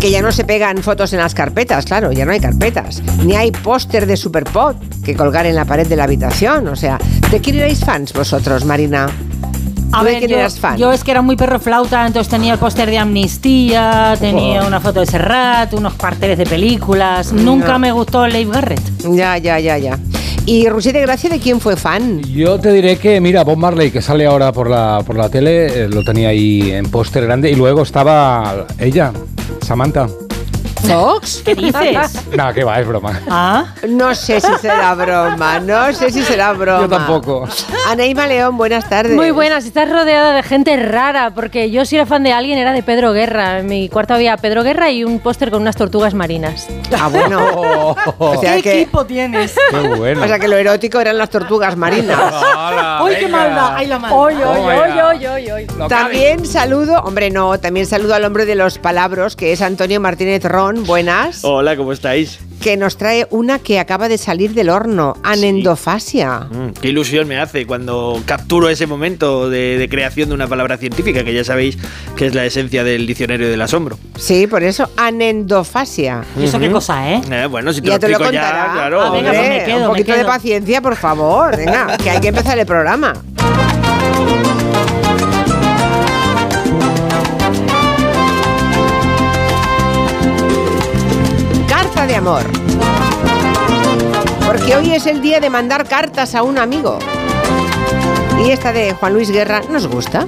Que ya no se pegan fotos en las carpetas, claro, ya no hay carpetas. Ni hay póster de Superpod que colgar en la pared de la habitación. O sea, ¿de quién erais fans vosotros, Marina? A ¿Tú de ver, quién yo, eras fan? yo es que era muy perro flauta, entonces tenía el póster de Amnistía, tenía Oh. una foto de Serrat, unos carteles de películas. Nunca me gustó Leif Garrett. Ya, ya, ya, ya. ¿Y Rusí de Gracia de quién fue fan? Yo te diré que, mira, Bob Marley, que sale ahora por la, por la tele, eh, lo tenía ahí en póster grande y luego estaba ella, Samantha. ¿Fox? ¿Qué dices? Nada, que va, es broma. ah, No sé si será broma, no sé si será broma. Yo tampoco. Anaíma León, buenas tardes. Muy buenas, estás rodeada de gente rara, porque yo si era fan de alguien era de Pedro Guerra. En mi cuarto había Pedro Guerra y un póster con unas tortugas marinas. Ah, bueno. Oh, O sea ¿Qué que, equipo tienes? qué bueno. o sea que lo erótico eran las tortugas marinas. ¡Uy, qué maldad! ¡Ay, la maldad! Oy, oy, oy, oy, oy, oy. No También saludo, hombre, no, también saludo al hombre de los palabros, que es Antonio Martínez Ron, buenas, Hola, ¿cómo estáis? que nos trae una que acaba de salir del horno, anendofasia. Mm, qué ilusión me hace cuando capturo ese momento de, de creación de una palabra científica, que ya sabéis que es la esencia del diccionario del asombro. Sí, por eso, anendofasia. ¿Y eso qué cosa, eh? Eh, bueno, si te Ya lo te lo explico contará. ya, claro. Ah, venga, Hombre, pues me quedo, un me poquito de paciencia, por favor. Venga, que hay que empezar el programa. Amor. Porque hoy es el día de mandar cartas a un amigo. Y esta de Juan Luis Guerra nos gusta.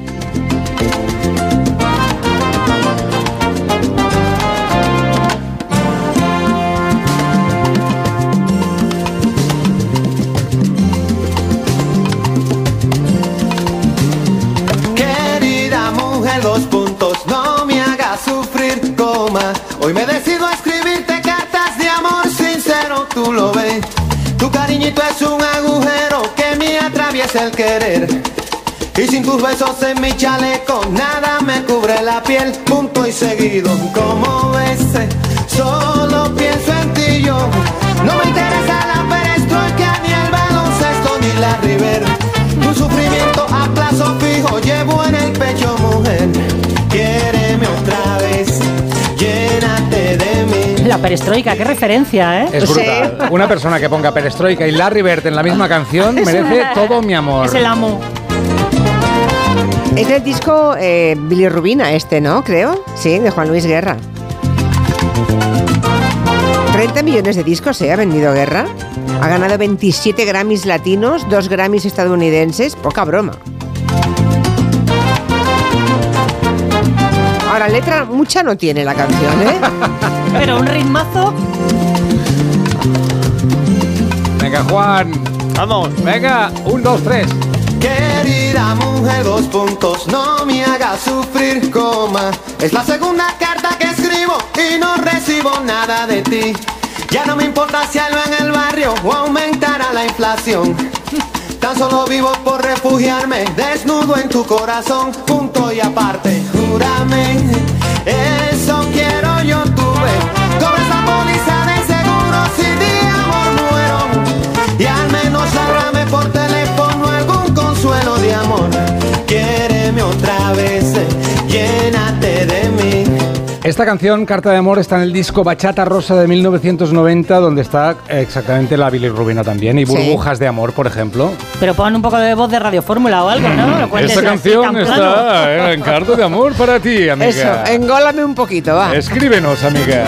Atraviesa el querer. Y sin tus besos en mi chaleco, nada me cubre la piel, punto y seguido. Como ves, solo pienso en ti yo. No me interesa la perestroika, ni el baloncesto, ni la River. Tu sufrimiento a plazo fijo llevo en el pecho, mujer. La perestroika, qué referencia, ¿eh? Es Sí. brutal. Una persona que ponga Perestroika y Larry Bird en la misma canción merece todo mi amor. Es el amo. Es del disco eh, Billy Rubina este, ¿no? Creo. Sí, de Juan Luis Guerra. 30 millones de discos, ¿eh? Ha vendido Guerra. Ha ganado 27 Grammys latinos, 2 Grammys estadounidenses. Poca broma. Ahora, letra mucha no tiene la canción, ¿eh? Pero un ritmazo. Venga, Juan. Vamos. Venga, un, dos, tres. Querida mujer, dos puntos, no me hagas sufrir, coma. Es la segunda carta que escribo y no recibo nada de ti. Ya no me importa si algo en el barrio o aumentará la inflación. Tan solo vivo por refugiarme, desnudo en tu corazón, punto y aparte. Júrame, eso quiero yo tuve. Cobra esa póliza de seguro si de amor muero. Y al menos háblame por teléfono algún consuelo de amor. Quiéreme otra vez, llénate de. Esta canción, Carta de Amor, está en el disco Bachata Rosa de 1990, donde está exactamente la Billy Rubina también, y Sí. Burbujas de Amor, por ejemplo. Pero pon un poco de voz de Radio Fórmula o algo, ¿no? Lo Esta canción está eh, en Carta de Amor para ti, amiga. Eso, engólame un poquito, va. Escríbenos, amiga.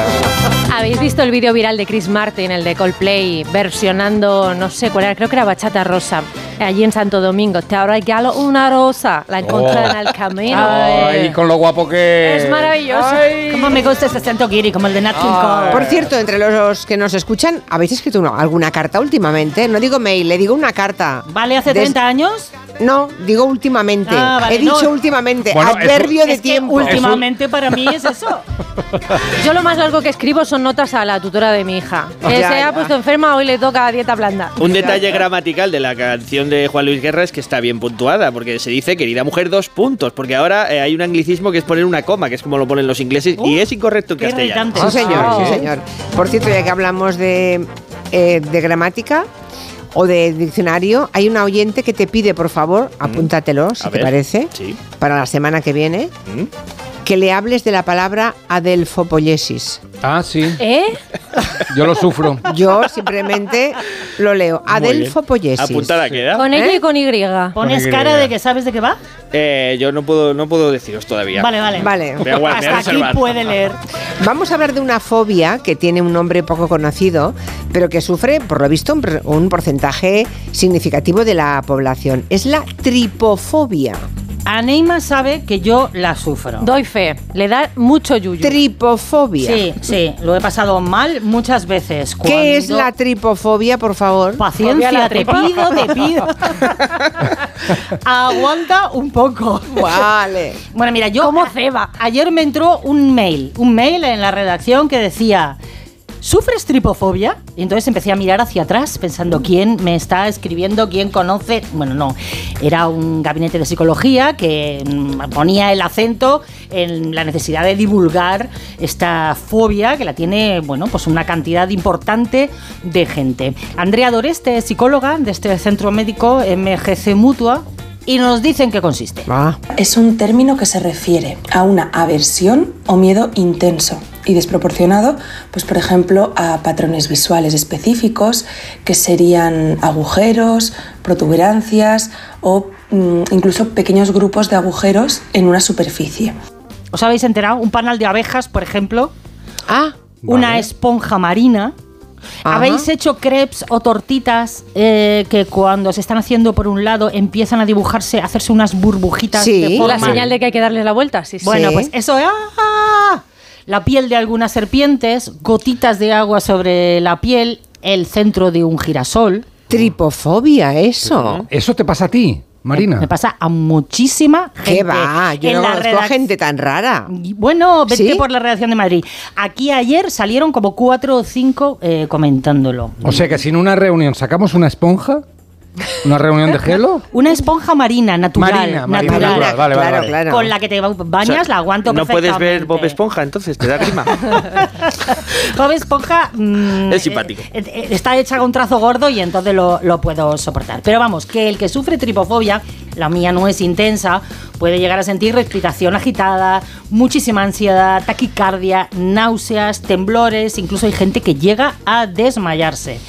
¿Habéis visto el vídeo viral de Chris Martin, el de Coldplay, versionando, no sé cuál era, creo que era Bachata Rosa, allí en Santo Domingo? Te regalo una rosa, la encontré Oh. en el camino. Ay, con lo guapo que Es maravilloso. Ay. Cómo me gusta ese acento Kiri, como el de Nat King Cole. Por cierto, entre los que nos escuchan, ¿habéis escrito una- alguna carta últimamente? No digo mail, le digo una carta. ¿Vale hace Des- 30 años? No, digo últimamente. Ah, vale, He dicho no. últimamente. Bueno, es- adverbio de Es que tiempo. últimamente para mí es eso. Yo lo más largo que escribo son notas a la tutora de mi hija. Que Ya, se ya. ha puesto enferma, hoy le toca dieta blanda. Un detalle gramatical de la canción de Juan Luis Guerra es que está bien puntuada, porque se dice querida mujer dos puntos, porque ahora eh, hay un anglicismo que es poner una coma, que es como lo ponen los ingleses, y Uh, es incorrecto en castellano. Sí, señor, Ah. sí, señor. Por cierto, ya que hablamos de, eh, de gramática o de diccionario, hay una oyente que te pide, por favor, apúntatelo, si Mm. Te parece, sí. para la semana que viene. ¿Mm? Que le hables de la palabra adelfopoiesis. Ah, sí. ¿Eh? Yo lo sufro. Yo simplemente lo leo. Adelfopoiesis. Apuntada queda. Con ella ¿Eh? y con Y. ¿Pones Con cara de que sabes de qué va? Eh, yo no puedo, no puedo deciros todavía. Vale, vale. Vale. Me aguardo, me voy a Hasta aquí puede leer. Vamos a hablar de una fobia que tiene un nombre poco conocido, pero que sufre, por lo visto, un porcentaje significativo de la población. Es la tripofobia. Aneima sabe que yo la sufro. Doy fe. Le da mucho yuyu. Tripofobia. Sí, sí, lo he pasado mal muchas veces. ¿Qué es la tripofobia, por favor? Paciencia, la te pido, te pido. Aguanta un poco. Vale. Bueno, mira, yo ¿Cómo ceba? ayer me entró un mail, un mail en la redacción que decía, ¿sufres tripofobia? Y entonces empecé a mirar hacia atrás pensando quién me está escribiendo, quién conoce. Bueno, no, era un gabinete de psicología que mm, ponía el acento en la necesidad de divulgar esta fobia que la tiene, bueno, pues una cantidad importante de gente. Andrea Doreste es psicóloga de este centro médico MGC Mutua y nos dice en qué consiste. Ah, Es un término que se refiere a una aversión o miedo intenso y desproporcionado, pues por ejemplo a patrones visuales específicos que serían agujeros, protuberancias o mm, incluso pequeños grupos de agujeros en una superficie. ¿Os habéis enterado? Un panal de abejas, por ejemplo, ah una Vale. esponja marina. Ajá. ¿Habéis hecho crepes o tortitas eh, que cuando se están haciendo por un lado empiezan a dibujarse, a hacerse unas burbujitas Sí. de forma? La señal de que hay que darle la vuelta, sí, sí. Bueno, pues eso ¡ah! La piel de algunas serpientes, gotitas de agua sobre la piel, el centro de un girasol. tripofobia, eso. ¿Eso te pasa a ti, Marina? Me pasa a muchísima gente. ¿Qué va? Yo en no la conozco redac- gente tan rara. Bueno, vete ¿Sí? por la redacción de Madrid. Aquí ayer salieron como cuatro o cinco eh, comentándolo. O sea que si en una reunión sacamos una esponja, una reunión de gelo, Una esponja marina, natural. Marina, marina, natural, natural, vale, vale, claro, vale. claro. Con la que te ba- bañas, O sea, la aguanto No puedes ver. Bob Esponja, entonces te da grima. Bob Esponja mm, Es simpático. eh, eh, está hecha con trazo gordo y entonces lo, lo puedo soportar. Pero vamos, que el que sufre tripofobia, la mía no es intensa, puede llegar a sentir respiración agitada, muchísima ansiedad, taquicardia, náuseas, temblores, incluso hay gente que llega a desmayarse.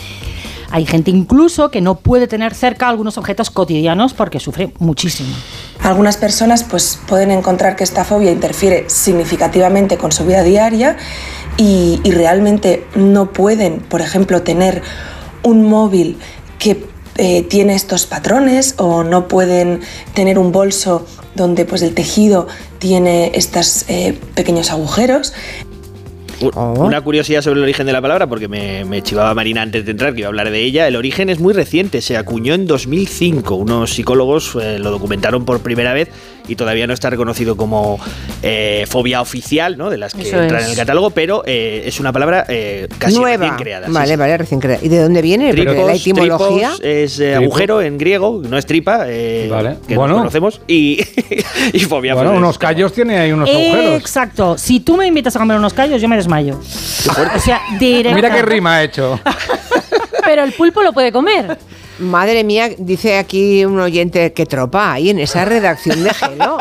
Hay gente incluso que no puede tener cerca algunos objetos cotidianos porque sufre muchísimo. Algunas personas pues, pueden encontrar que esta fobia interfiere significativamente con su vida diaria y, realmente no pueden, por ejemplo, tener un móvil que eh, tiene estos patrones o no pueden tener un bolso donde pues, el tejido tiene estos eh, pequeños agujeros. Oh. Una curiosidad sobre el origen de la palabra, porque me, me chivaba Marina antes de entrar, que iba a hablar de ella. El origen es muy reciente, se acuñó en 2005. Unos psicólogos eh, lo documentaron por primera vez y todavía no está reconocido como eh, fobia oficial, ¿no? De las que Eso entran es. en el catálogo, pero eh, es una palabra eh, casi Nueva. recién creada. vale, sí. vale, recién creada. ¿Y de dónde viene? Tripos, la etimología. es eh, agujero en griego, no es tripa, eh, Vale. que Bueno. nos conocemos, y, y fobia. bueno, pues, unos callos tiene ahí unos agujeros. Exacto. Si tú me invitas a comer unos callos, yo me desmayo. O sea, directo. Mira qué rima ha hecho. Pero el pulpo lo puede comer. Madre mía, dice aquí un oyente, qué tropa hay en esa redacción de Gelo.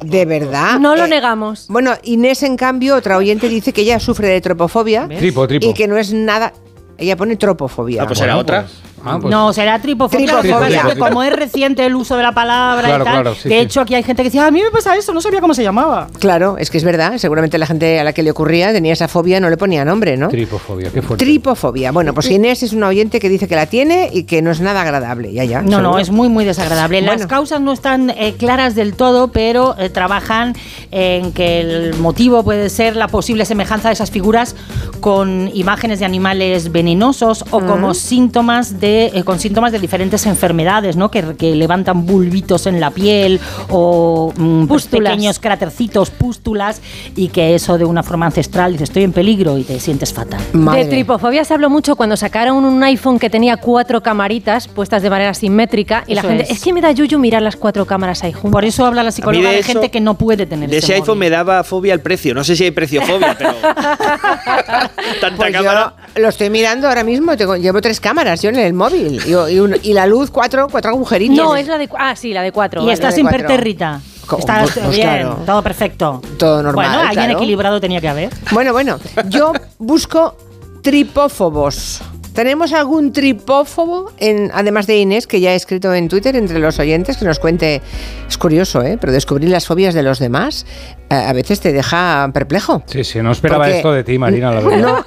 De verdad. No lo Eh, negamos. Bueno, Inés, en cambio, otra oyente dice que ella sufre de tropofobia Tripo, tripo. y que no es nada. Ella pone tropofobia. Ah, pues era otra. pues- ah, pues- no, será tripofobia. Tripofobia. como es reciente el uso de la palabra Claro, y tal, claro, sí, de sí. hecho aquí hay gente que dice, "Ah, a mí me pasa eso, no sabía cómo se llamaba. Claro, es que es verdad. Seguramente la gente a la que le ocurría tenía esa fobia, no le ponía nombre, ¿no? Tripofobia, qué fuerte. Tripofobia. Bueno, pues Inés es una oyente que dice que la tiene y que no es nada agradable. Ya, ya. No, no, es muy, muy desagradable. Las causas no están eh, claras del todo, pero eh, trabajan en que el motivo puede ser la posible semejanza de esas figuras con imágenes de animales venenosos o como síntomas de, eh, con síntomas de diferentes enfermedades, ¿no? Que, que levantan bulbitos en la piel o mm, pues, Pústulas. pequeños crátercitos, pústulas, y que eso de una forma ancestral dice estoy en peligro y te sientes fatal. Madre. De tripofobia se habló mucho cuando sacaron un iPhone que tenía cuatro camaritas puestas de manera simétrica y la gente, es. es. que me da yuyu mirar las cuatro cámaras ahí juntas. Por eso habla la psicóloga de, eso- gente que no puede tener De ese ese iPhone móvil. me daba fobia al precio. No sé si hay preciofobia, pero. Tanta Pues cámara. yo lo estoy mirando ahora mismo, tengo- llevo tres cámaras yo en el móvil y, y un- y la luz cuatro, cuatro agujeritos. No, es la de ah sí, la de cuatro. Y vale. estás impertérrita. Está pues, pues bien, claro. todo perfecto. Todo normal, Bueno, alguien claro. equilibrado tenía que haber. Bueno, bueno, yo busco tripófobos. ¿Tenemos algún tripófobo, en, además de Inés, que ya ha escrito en Twitter entre los oyentes, que nos cuente? Es curioso, ¿eh? Pero descubrir las fobias de los demás eh, a veces te deja perplejo. Sí, sí, no esperaba Porque- esto de ti, Marina, la verdad. No,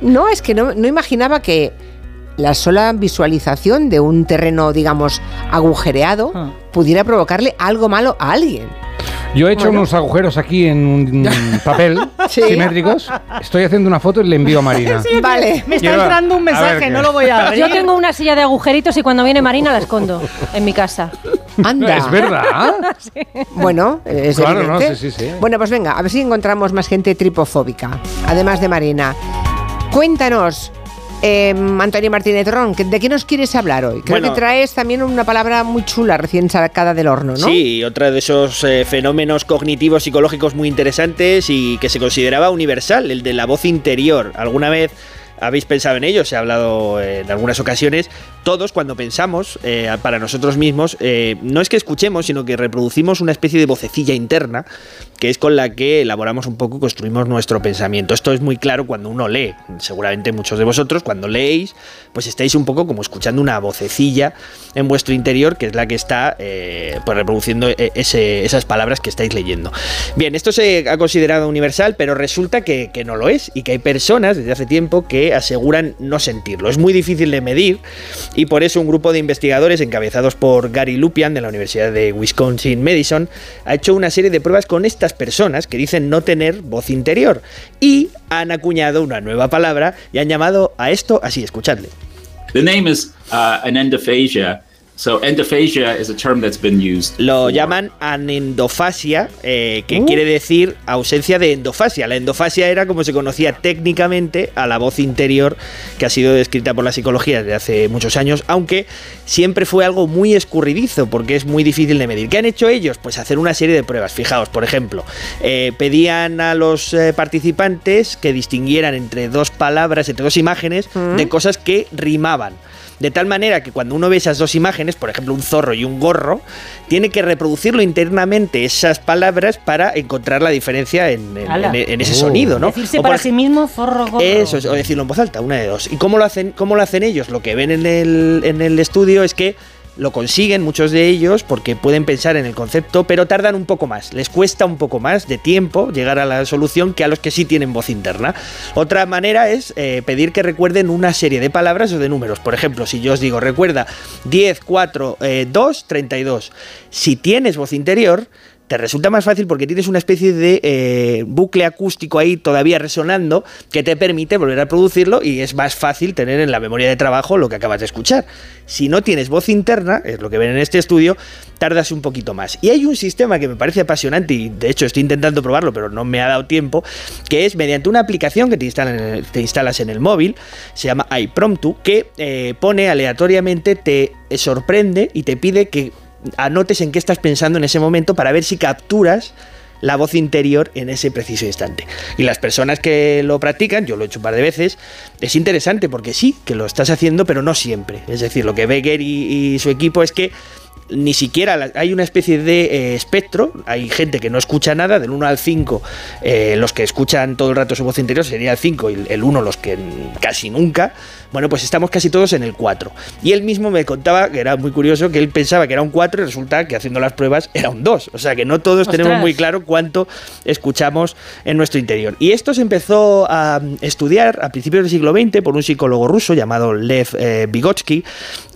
no, es que no, no imaginaba que la sola visualización de un terreno, digamos, agujereado Ah. pudiera provocarle algo malo a alguien. Yo he hecho Bueno. unos agujeros aquí en un papel Sí. simétricos. Estoy haciendo una foto y le envío a Marina. Vale. Me está Quiero- entrando un mensaje, no lo voy a abrir. Yo tengo una silla de agujeritos y cuando viene Marina la escondo en mi casa. Anda. Es verdad. Bueno, es Claro, no, sí, sí, sí. Bueno, pues venga, a ver si encontramos más gente tripofóbica, además de Marina. Cuéntanos, eh, Antonio Martínez Ron, ¿de qué nos quieres hablar hoy? Creo Bueno. que traes también una palabra muy chula recién sacada del horno, ¿no? Sí, otra de esos eh, fenómenos cognitivos psicológicos muy interesantes y que se consideraba universal, el de la voz interior. ¿Alguna vez habéis pensado en ello? Se ha hablado eh, en algunas ocasiones. Todos cuando pensamos eh, para nosotros mismos, eh, no es que escuchemos, sino que reproducimos una especie de vocecilla interna, que es con la que elaboramos un poco, construimos nuestro pensamiento. Esto es muy claro cuando uno lee. Seguramente muchos de vosotros, cuando leéis, pues estáis un poco como escuchando una vocecilla en vuestro interior, que es la que está pues reproduciendo esas palabras que estáis leyendo. Bien, esto se ha considerado universal, pero resulta que no lo es y que hay personas desde hace tiempo que aseguran no sentirlo. Es muy difícil de medir y por eso un grupo de investigadores encabezados por Gary Lupian de la Universidad de Wisconsin Madison ha hecho una serie de pruebas con estas personas que dicen no tener voz interior y han acuñado una nueva palabra y han llamado a esto así, escuchadle. The name is uh, an endophagia. So endophagia is a term that's been used. Lo for- llaman anendofasia, eh, que Uh. quiere decir ausencia de endofasia. La endofasia era como se conocía técnicamente a la voz interior que ha sido descrita por la psicología desde hace muchos años, aunque siempre fue algo muy escurridizo porque es muy difícil de medir. ¿Qué han hecho ellos? Pues hacer una serie de pruebas. Fijaos, por ejemplo, eh, pedían a los eh, participantes que distinguieran entre dos palabras, entre dos imágenes, de cosas que rimaban. De tal manera que cuando uno ve esas dos imágenes, por ejemplo un zorro y un gorro, tiene que reproducirlo internamente esas palabras para encontrar la diferencia en, en- Ala. en- en ese sonido, ¿no? Decirse O para sí mismo, zorro gorro. Eso, es, o decirlo en voz alta, una de dos. ¿Y cómo lo hacen, cómo lo hacen ellos? Lo que ven en el, en el estudio es que lo consiguen muchos de ellos porque pueden pensar en el concepto, pero tardan un poco más. Les cuesta un poco más de tiempo llegar a la solución que a los que sí tienen voz interna. Otra manera es eh, pedir que recuerden una serie de palabras o de números. Por ejemplo, si yo os digo, recuerda 10, 4, eh, 2, 32. Si tienes voz interior, te resulta más fácil porque tienes una especie de eh, bucle acústico ahí todavía resonando que te permite volver a producirlo y es más fácil tener en la memoria de trabajo lo que acabas de escuchar. Si no tienes voz interna, es lo que ven en este estudio, tardas un poquito más. Y hay un sistema que me parece apasionante y de hecho estoy intentando probarlo pero no me ha dado tiempo, que es mediante una aplicación que te, instalas en el móvil, se llama iPromptu, que eh, pone aleatoriamente, te sorprende y te pide que anotes en qué estás pensando en ese momento para ver si capturas la voz interior en ese preciso instante. Y las personas que lo practican, yo lo he hecho un par de veces, es interesante porque sí, que lo estás haciendo, pero no siempre. Es decir, lo que Becker y, su equipo es que ni siquiera hay una especie de eh, espectro, hay gente que no escucha nada, del 1 al 5, eh, los que escuchan todo el rato su voz interior sería el 5 y el 1 los que casi nunca, bueno, pues estamos casi todos en el 4. Y él mismo me contaba, que era muy curioso, que él pensaba que era un 4 y resulta que haciendo las pruebas era un 2. O sea que no todos tenemos muy claro cuánto escuchamos en nuestro interior. Y esto se empezó a estudiar a principios del siglo XX por un psicólogo ruso llamado Lev eh, Vygotsky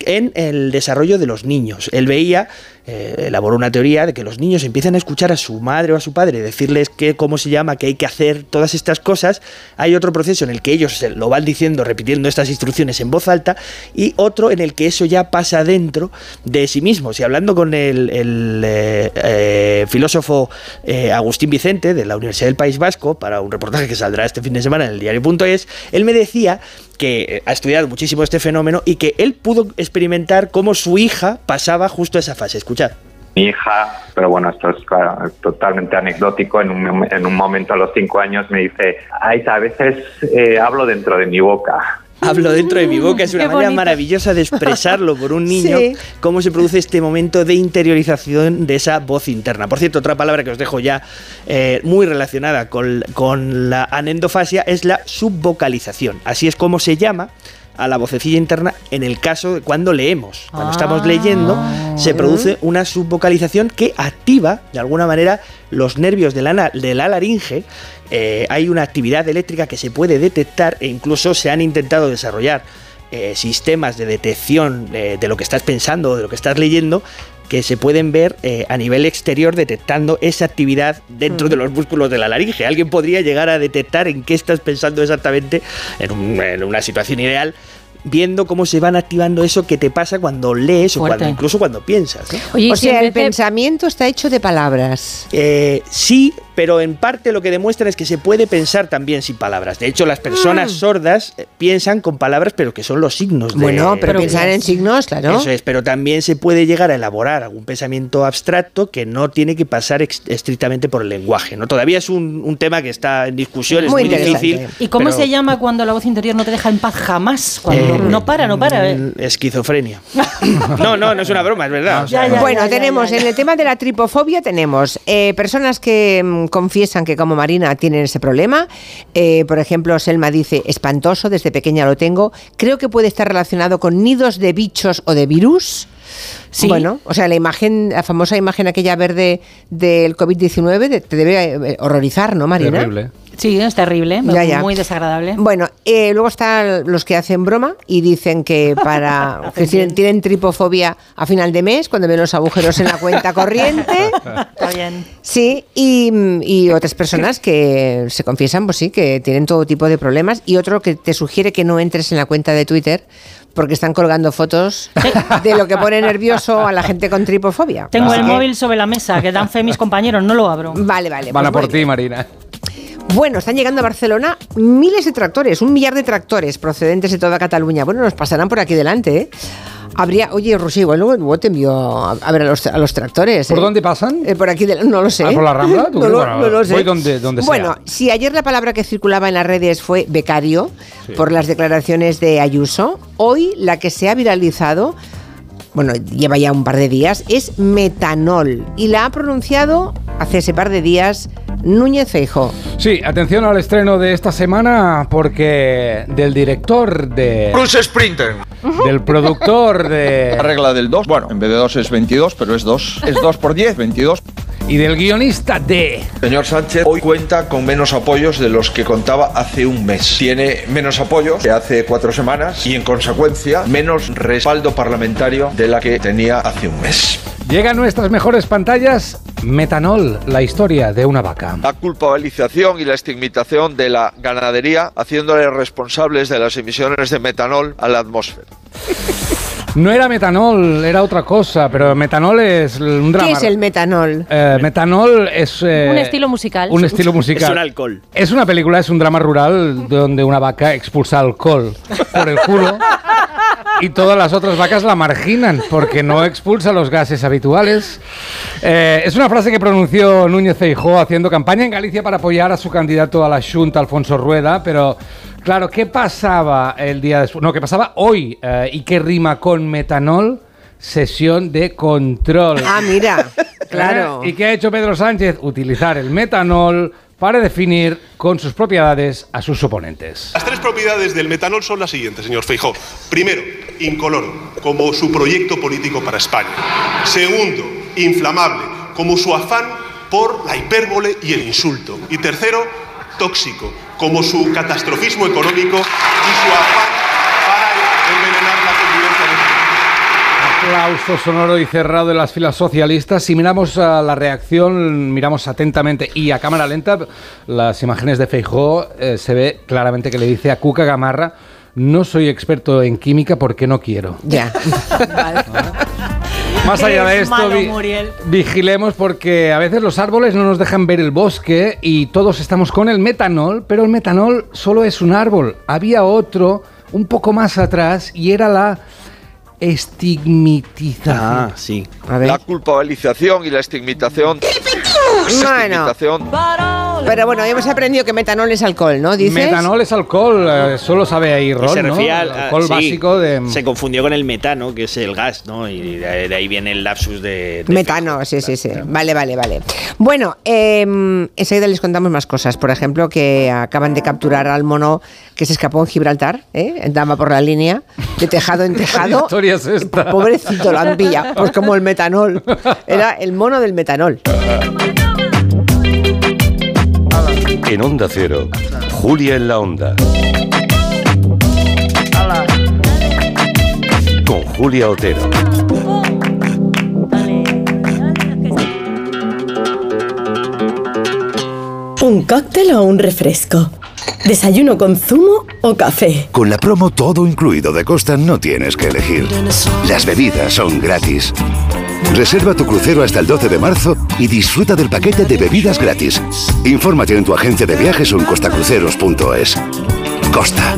en el desarrollo de los niños. Él veía, eh, elaboró una teoría de que los niños empiezan a escuchar a su madre o a su padre, decirles qué, cómo se llama, qué hay que hacer, todas estas cosas. Hay otro proceso en el que ellos lo van diciendo, repitiendo estas instrucciones en voz alta, y otro en el que eso ya pasa dentro de sí mismos. Y hablando con el, el, eh, filósofo eh, Agustín Vicente de la Universidad del País Vasco, para un reportaje que saldrá este fin de semana en el diario.es, él me decía que ha estudiado muchísimo este fenómeno y que él pudo experimentar cómo su hija pasaba justo esa fase. Escuchad. mi hija, pero bueno, esto es claro, totalmente anecdótico, en un, en un momento a los cinco años me dice, Aisa, a veces eh, hablo dentro de mi boca. hablo dentro de mi boca. Es una Qué manera bonito. maravillosa de expresarlo por un niño, Sí. cómo se produce este momento de interiorización de esa voz interna. Por cierto, otra palabra que os dejo ya eh, muy relacionada con, con la anendofasia es la subvocalización. Así es como se llama a la vocecilla interna en el caso de cuando leemos. Cuando Ah. estamos leyendo, se produce una subvocalización que activa, de alguna manera, los nervios de la, de la laringe. Eh, hay una actividad eléctrica que se puede detectar e incluso se han intentado desarrollar eh, sistemas de detección eh, de lo que estás pensando o de lo que estás leyendo que se pueden ver eh, a nivel exterior detectando esa actividad dentro de los músculos de la laringe. Alguien podría llegar a detectar en qué estás pensando exactamente en, un- en una situación ideal viendo cómo se van activando eso que te pasa cuando lees o cuando, incluso cuando piensas. ¿no? Oye, o sea, el pensamiento está hecho de palabras. Eh, sí, pero en parte lo que demuestra es que se puede pensar también sin palabras. De hecho, las personas sordas eh, piensan con palabras, pero que son los signos de... Bueno, pero Pero pensar en signos, claro. Eso es, pero también se puede llegar a elaborar algún pensamiento abstracto que no tiene que pasar estrictamente por el lenguaje. ¿no? Todavía es un, un tema que está en discusión, es Muy muy, interesante. difícil. ¿Y cómo pero, se llama cuando la voz interior no te deja en paz jamás? Cuando eh, no para, no para. ¿eh? mm, Esquizofrenia. no, no, no es una broma, es verdad. Ya, ya, bueno, ya, ya, tenemos ya, ya. en el tema de la tripofobia tenemos eh, personas que mm, confiesan que como Marina tienen ese problema. Eh, por ejemplo, Selma dice espantoso, desde pequeña lo tengo. Creo que puede estar relacionado con nidos de bichos o de virus. Sí. Bueno, o sea, la imagen, la famosa imagen aquella verde del COVID-19 de- te debe eh, horrorizar, ¿no, Marina? Terrible. Sí, es terrible, Ya, ya. muy desagradable. Bueno, eh, luego están los que hacen broma y dicen que para que tienen, tripofobia a final de mes cuando ven los agujeros en la cuenta corriente. Está bien. Sí, y, y otras personas que se confiesan, pues sí, que tienen todo tipo de problemas. Y otro que te sugiere que no entres en la cuenta de Twitter porque están colgando fotos de lo que pone nervioso a la gente con tripofobia. Tengo Así el que- móvil sobre la mesa, que dan fe mis compañeros, no lo abro. Vale, vale. Van pues a por bueno. ti, Marina. Bueno, están llegando a Barcelona miles de tractores, un millar de tractores procedentes de toda Cataluña. Bueno, nos pasarán por aquí delante, ¿eh? Habría, oye, Rosy, igual luego, te envío a, a ver a los, a los tractores. ¿Por ¿eh? dónde pasan? Eh, por aquí, del- no lo sé. Ah, ¿por la Rambla? ¿Tú no, lo, Bueno, no lo sé. voy donde- donde sea. bueno, si ayer la palabra que circulaba en las redes fue becario, Sí. por las declaraciones de Ayuso, hoy la que se ha viralizado, bueno, lleva ya un par de días, es metanol. Y la ha pronunciado hace ese par de días Núñez Feijóo. Sí, atención al estreno de esta semana porque del director de... Bruce Sprinter. Del productor de... La regla del 2, bueno, en vez de 2 es 22, pero es 2. Es 2 por 10, 22. Y del guionista de... Señor Sánchez hoy cuenta con menos apoyos de los que contaba hace un mes. Tiene menos apoyos que hace cuatro semanas y en consecuencia menos respaldo parlamentario de la que tenía hace un mes. Llega a nuestras mejores pantallas Metanol, la historia de una vaca. La culpabilización y la estigmatización de la ganadería haciéndole responsables de las emisiones de metanol a la atmósfera. No era metanol, era otra cosa, pero metanol es un drama. ¿Qué es el metanol? Eh, metanol es... eh, Un estilo musical. Un estilo musical. Es un alcohol. Es una película, es un drama rural donde una vaca expulsa alcohol por el culo y todas las otras vacas la marginan porque no expulsa los gases habituales. Eh, es una frase que pronunció Núñez Feijóo haciendo campaña en Galicia para apoyar a su candidato a la Junta, Alfonso Rueda, pero claro, ¿qué pasaba el día después? No, ¿qué pasaba hoy? Eh, ¿Y qué rima con metanol? Sesión de control. Ah, mira, claro. ¿Y qué ha hecho Pedro Sánchez? Utilizar el metanol para definir con sus propiedades a sus oponentes. Las tres propiedades del metanol son las siguientes, señor Feijó. Primero, incoloro, como su proyecto político para España. Segundo, inflamable, como su afán por la hipérbole y el insulto. Y tercero, tóxico, como su catastrofismo económico y su afán para envenenar la convivencia de este Aplauso sonoro y cerrado de las filas socialistas. Si miramos a la reacción, miramos atentamente y a cámara lenta las imágenes de Feijó, eh, se ve claramente que le dice a Cuca Gamarra, no soy experto en química porque no quiero. Ya. Más allá de esto, malo, vi- Muriel. vigilemos porque a veces los árboles no nos dejan ver el bosque y todos estamos con el metanol, pero el metanol solo es un árbol. Había otro un poco más atrás y era la estigmatización. Ah, sí. A ver. La culpabilización y la estigmatización. Bueno. estigmatización Pero bueno, hemos aprendido que metanol es alcohol, ¿no? ¿Dices? Metanol es alcohol, eh, solo sabe ahí Ron, se ¿no? refiere al alcohol sí, básico de... Se confundió con el metano, que es el gas, ¿no? Y de, de ahí viene el lapsus de. de Metano, sí, sí, sí. Vale, vale, vale. Bueno, eh, enseguida les contamos más cosas. Por ejemplo, que acaban de capturar al mono que se escapó en Gibraltar, ¿eh? Andaba por la línea, de tejado en ¿Qué tejado. historia es esta? Pobrecito, lo han pillado. Pues como el metanol. Era el mono del metanol. En Onda Cero, Julia en la Onda. Con Julia Otero. ¿Un cóctel o un refresco? ¿Desayuno con zumo o café? Con la promo todo incluido de Costa no tienes que elegir. Las bebidas son gratis. Reserva tu crucero hasta el 12 de marzo y disfruta del paquete de bebidas gratis. Infórmate en tu agencia de viajes o en costacruceros.es. Costa.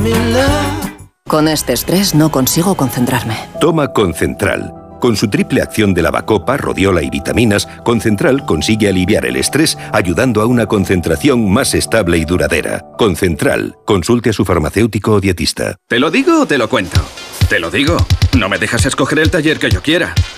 Con este estrés no consigo concentrarme. Toma Concentral. Con su triple acción de lavacopa, rodiola y vitaminas, Concentral consigue aliviar el estrés ayudando a una concentración más estable y duradera. Concentral. Consulte a su farmacéutico o dietista. ¿Te lo digo o te lo cuento? Te lo digo. No me dejas escoger el taller que yo quiera.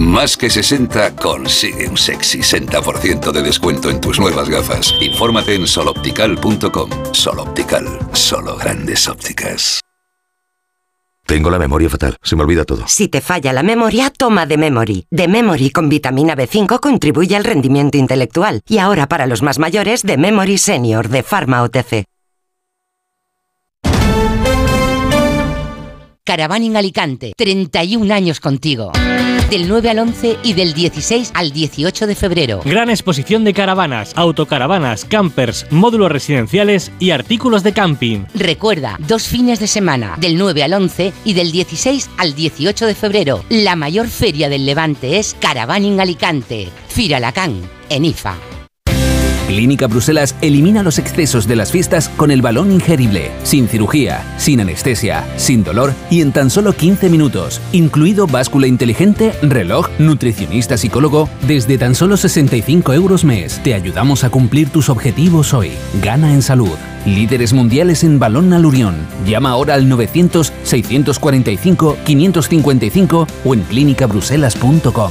Más que 60 consigue un sexy 60% de descuento en tus nuevas gafas. Infórmate en soloptical.com. Soloptical, solo grandes ópticas. Tengo la memoria fatal, se me olvida todo. Si te falla la memoria, toma de Memory. De Memory con vitamina B5 contribuye al rendimiento intelectual. Y ahora para los más mayores, de Memory Senior de Pharma OTC. Caravaning Alicante, 31 años contigo. Del 9 al 11 y del 16 al 18 de febrero. Gran exposición de caravanas, autocaravanas, campers, módulos residenciales y artículos de camping. Recuerda, dos fines de semana, del 9 al 11 y del 16 al 18 de febrero. La mayor feria del Levante es Caravaning Alicante. Firalacán, en IFA. Clínica Bruselas elimina los excesos de las fiestas con el balón ingerible, sin cirugía, sin anestesia, sin dolor y en tan solo 15 minutos, incluido báscula inteligente, reloj, nutricionista psicólogo, desde tan solo 65 euros mes. Te ayudamos a cumplir tus objetivos hoy. Gana en salud. Líderes mundiales en balón alurión. Llama ahora al 900-645-555 o en clínicabruselas.com.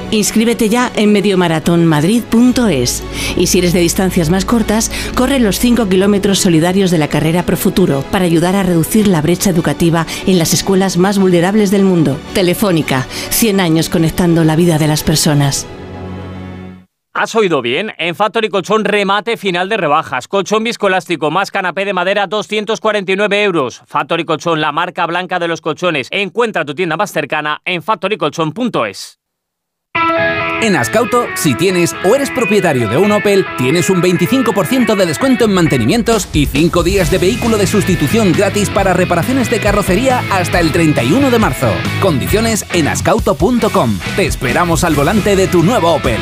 Inscríbete ya en mediomaratonmadrid.es y si eres de distancias más cortas, corre los 5 kilómetros solidarios de la carrera Pro Futuro para ayudar a reducir la brecha educativa en las escuelas más vulnerables del mundo. Telefónica, 100 años conectando la vida de las personas. ¿Has oído bien? En Factory Colchón remate final de rebajas. Colchón viscoelástico más canapé de madera 249 euros. Factory Colchón, la marca blanca de los colchones. Encuentra tu tienda más cercana en factorycolchón.es. En Ascauto, si tienes o eres propietario de un Opel, tienes un 25% de descuento en mantenimientos y 5 días de vehículo de sustitución gratis para reparaciones de carrocería hasta el 31 de marzo. Condiciones en ascauto.com. Te esperamos al volante de tu nuevo Opel.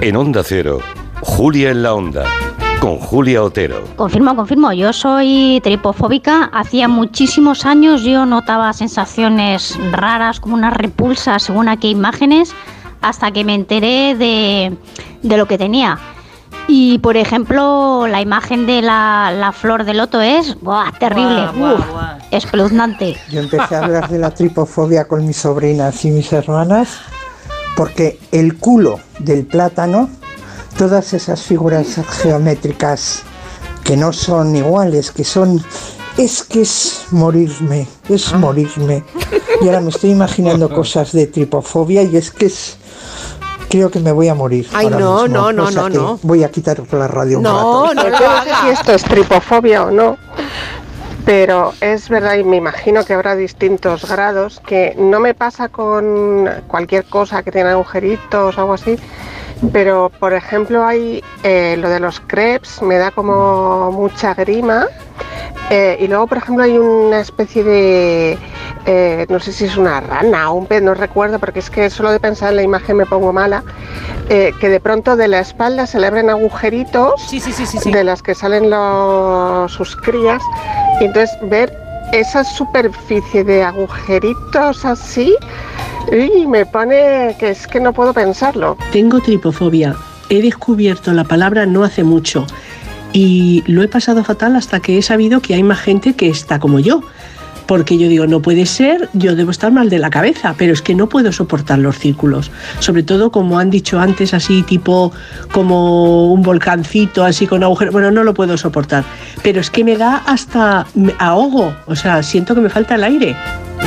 En Onda Cero, Julia en la Onda, con Julia Otero. Confirmo, confirmo, yo soy tripofóbica. Hacía muchísimos años yo notaba sensaciones raras, como una repulsa según a qué imágenes, hasta que me enteré de, de lo que tenía. Y por ejemplo, la imagen de la, la flor de loto es ¡buah, terrible, Guau, guau, uf, espeluznante. Yo empecé a hablar de la tripofobia con mis sobrinas y mis hermanas porque el culo del plátano, todas esas figuras geométricas que no son iguales, que son... Es que es morirme, es morirme. Y ahora me estoy imaginando cosas de tripofobia y es que es... Creo que me voy a morir. Ay, no, mismo. no, no, O sea no, no. Voy a quitar la radio un No, rato. no no sé haga. si esto es tripofobia o no, pero es verdad y me imagino que habrá distintos grados, que no me pasa con cualquier cosa que tenga agujeritos o algo así, pero por ejemplo hay eh, lo de los crepes, me da como mucha grima. eh, y luego, por ejemplo, hay una especie de, eh, no sé si es una rana o un pez, no recuerdo, porque es que solo de pensar en la imagen me pongo mala, eh, que de pronto de la espalda se le abren agujeritos de las que salen los, sus crías, y entonces ver esa superficie de agujeritos así, y me pone que es que no puedo pensarlo. Tengo tripofobia. He descubierto la palabra no hace mucho y lo he pasado fatal hasta que he sabido que hay más gente que está como yo. Porque yo digo, no puede ser, yo debo estar mal de la cabeza, pero es que no puedo soportar los círculos. Sobre todo, como han dicho antes, así tipo como un volcancito, así con agujeros. Bueno, no lo puedo soportar. Pero es que me da hasta me ahogo. O sea, siento que me falta el aire.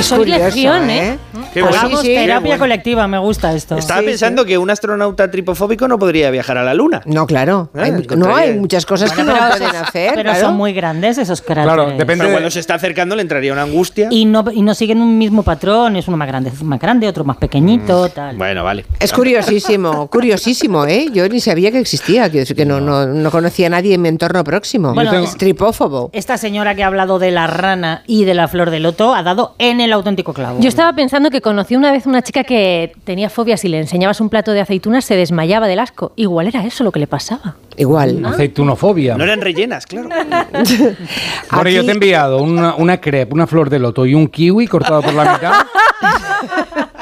Soy legión, ¿eh? Qué Pues bueno. Sí, sí, qué terapia bueno. colectiva, me gusta esto. Estaba pensando que un astronauta tripofóbico no podría viajar a la Luna. No, claro. Ah, Hay- no, hay muchas cosas que no pero pueden hacer. Pero claro. son muy grandes esos cráteres. Pero cuando se está acercando le entraría una angustia. Y no, y no siguen un mismo patrón, es uno más grande, más grande, otro más pequeñito, tal. Bueno, vale. Es curiosísimo, curiosísimo, ¿eh? Yo ni sabía que existía, quiero decir que no, no, no conocía a nadie en mi entorno próximo. Bueno, es tripófobo. Esta señora que ha hablado de la rana y de la flor de loto ha dado en el auténtico clavo. Yo estaba pensando que conocí una vez una chica que tenía fobia si le enseñabas un plato de aceitunas se desmayaba del asco. Igual era eso lo que le pasaba. Igual. Aceitunofobia. No eran rellenas, claro. Bueno, yo te he enviado una, una crepe, una flor de loto y un kiwi cortado por la mitad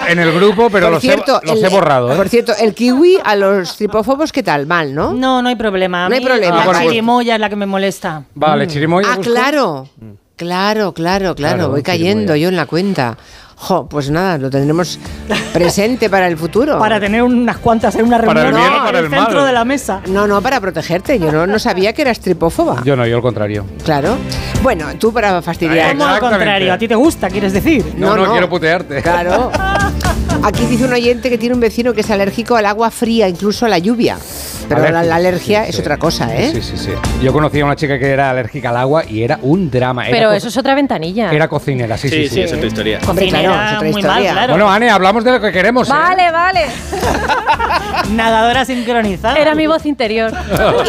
en el grupo, pero Por los, cierto, he, los el- he borrado. ¿eh? Por cierto, el kiwi a los tripófobos, ¿qué tal? Mal, ¿no? No, no hay problema. A No hay mí problema. La Ah, chirimoya es la que me molesta. Vale, chirimoya. Ah, claro. Claro, claro, claro. Claro, Voy cayendo yo en la cuenta. Jo, pues nada, lo tendremos presente para el futuro. Para tener unas cuantas en una Para reunión el bien o en para el, el centro mal. de la mesa. No, no, para protegerte. Yo no, no sabía que eras tripófoba. Yo no, yo al contrario. Claro. Bueno, tú para fastidiar. ¿Cómo al contrario? ¿A ti te gusta, quieres decir? No, no, quiero putearte. Claro. Aquí dice un oyente que tiene un vecino que es alérgico al agua fría, incluso a la lluvia. Pero la, alergia sí, es sí. otra cosa, ¿eh? Sí, sí, sí. Yo conocí a una chica que era alérgica al agua y era un drama. Era Pero eso es otra ventanilla. Era cocinera, sí, sí, Sí, sí, es otra historia. Hombre, claro, Cocinera, es otra muy mal, historia. claro. Bueno, Ane, hablamos de lo que queremos. ¿eh? Vale, vale. Nadadora sincronizada. Era mi voz interior.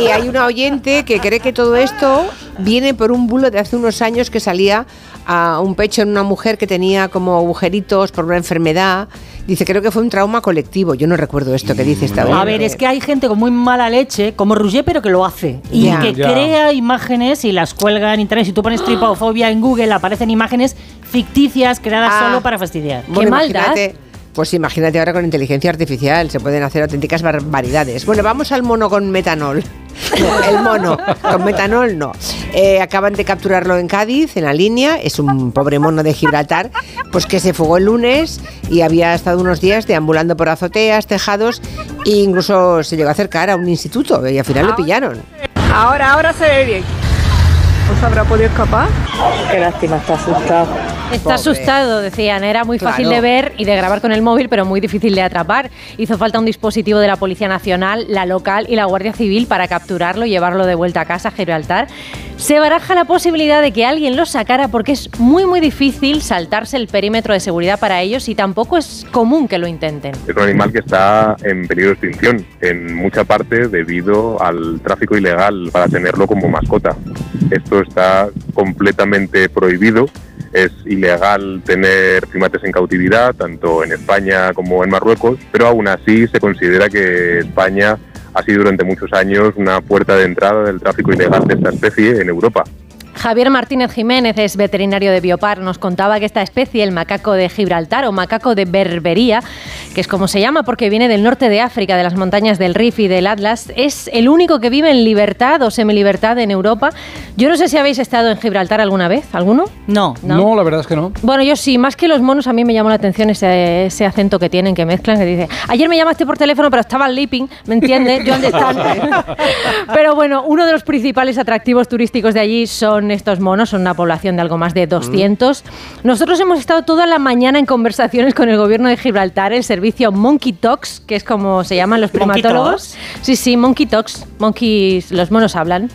Y hay una oyente que cree que todo esto viene por un bulo de hace unos años que salía a un pecho en una mujer que tenía como agujeritos por una enfermedad. Dice, creo que fue un trauma colectivo. Yo no recuerdo esto que dice esta A oyente. ver, es que hay gente con muy mala leche, como Rouget, pero que lo hace. Y que crea imágenes y las cuelga en internet. Si tú pones tripofobia en Google, aparecen imágenes ficticias creadas Ah. solo para fastidiar. Bueno, imagínate, Pues imagínate ahora con inteligencia artificial, se pueden hacer auténticas barbaridades. Bueno, vamos al mono con metanol. El mono, con metanol no. Eh, acaban de capturarlo en Cádiz, en la línea. Es un pobre mono de Gibraltar, pues que se fugó el lunes y había estado unos días deambulando por azoteas, tejados e incluso se llegó a acercar a un instituto y al final lo pillaron. Ahora, ahora se ve bien. ¿Os habrá podido escapar? Qué lástima, está asustado. Está asustado, decían. Era muy fácil de ver y de grabar con el móvil, pero muy difícil de atrapar. Hizo falta un dispositivo de la Policía Nacional, la local y la Guardia Civil para capturarlo y llevarlo de vuelta a casa, a Gibraltar. Se baraja la posibilidad de que alguien lo sacara porque es muy, muy difícil saltarse el perímetro de seguridad para ellos y tampoco es común que lo intenten. Es un animal que está en peligro de extinción, en mucha parte debido al tráfico ilegal para tenerlo como mascota. Esto está completamente prohibido. Es ilegal tener primates en cautividad, tanto en España como en Marruecos, pero aún así se considera que España ha sido durante muchos años una puerta de entrada del tráfico ilegal de esta especie en Europa. Javier Martínez Jiménez es veterinario de Biopar. Nos contaba que esta especie, el macaco de Gibraltar o macaco de Berbería, que es como se llama porque viene del norte de África, de las montañas del Rif y del Atlas, es el único que vive en libertad o semilibertad en Europa. Yo no sé si habéis estado en Gibraltar alguna vez, ¿alguno? No. No, la verdad es que no. Bueno, yo sí, más que los monos, a mí me llamó la atención ese, ese acento que tienen, que mezclan, que dice, ayer me llamaste por teléfono, pero estaba sleeping, ¿me entiendes? Yo dónde están. pero bueno, uno de los principales atractivos turísticos de allí son estos monos, son una población de algo más de 200. Nosotros hemos estado toda la mañana en conversaciones con el gobierno de Gibraltar, el servicio Monkey Talks, que es como se llaman los ¿Monkey primatólogos. Sí, sí, Monkey Talks, monkeys, los monos hablan,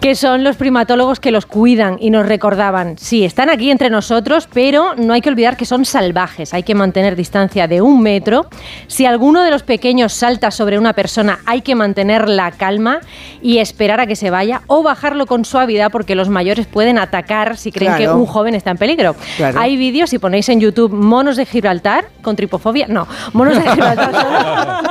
que son los primatólogos que los cuidan y nos recordaban, sí, están aquí entre nosotros, pero no hay que olvidar que son salvajes, hay que mantener distancia de un metro. Si alguno de los pequeños salta sobre una persona, hay que mantener la calma y esperar a que se vaya o bajarlo con suavidad porque los mayores pueden atacar si creen Claro. que un joven está en peligro. Claro. Hay vídeos, si ponéis en YouTube monos de Gibraltar con tripofobia, no, monos de Gibraltar solo.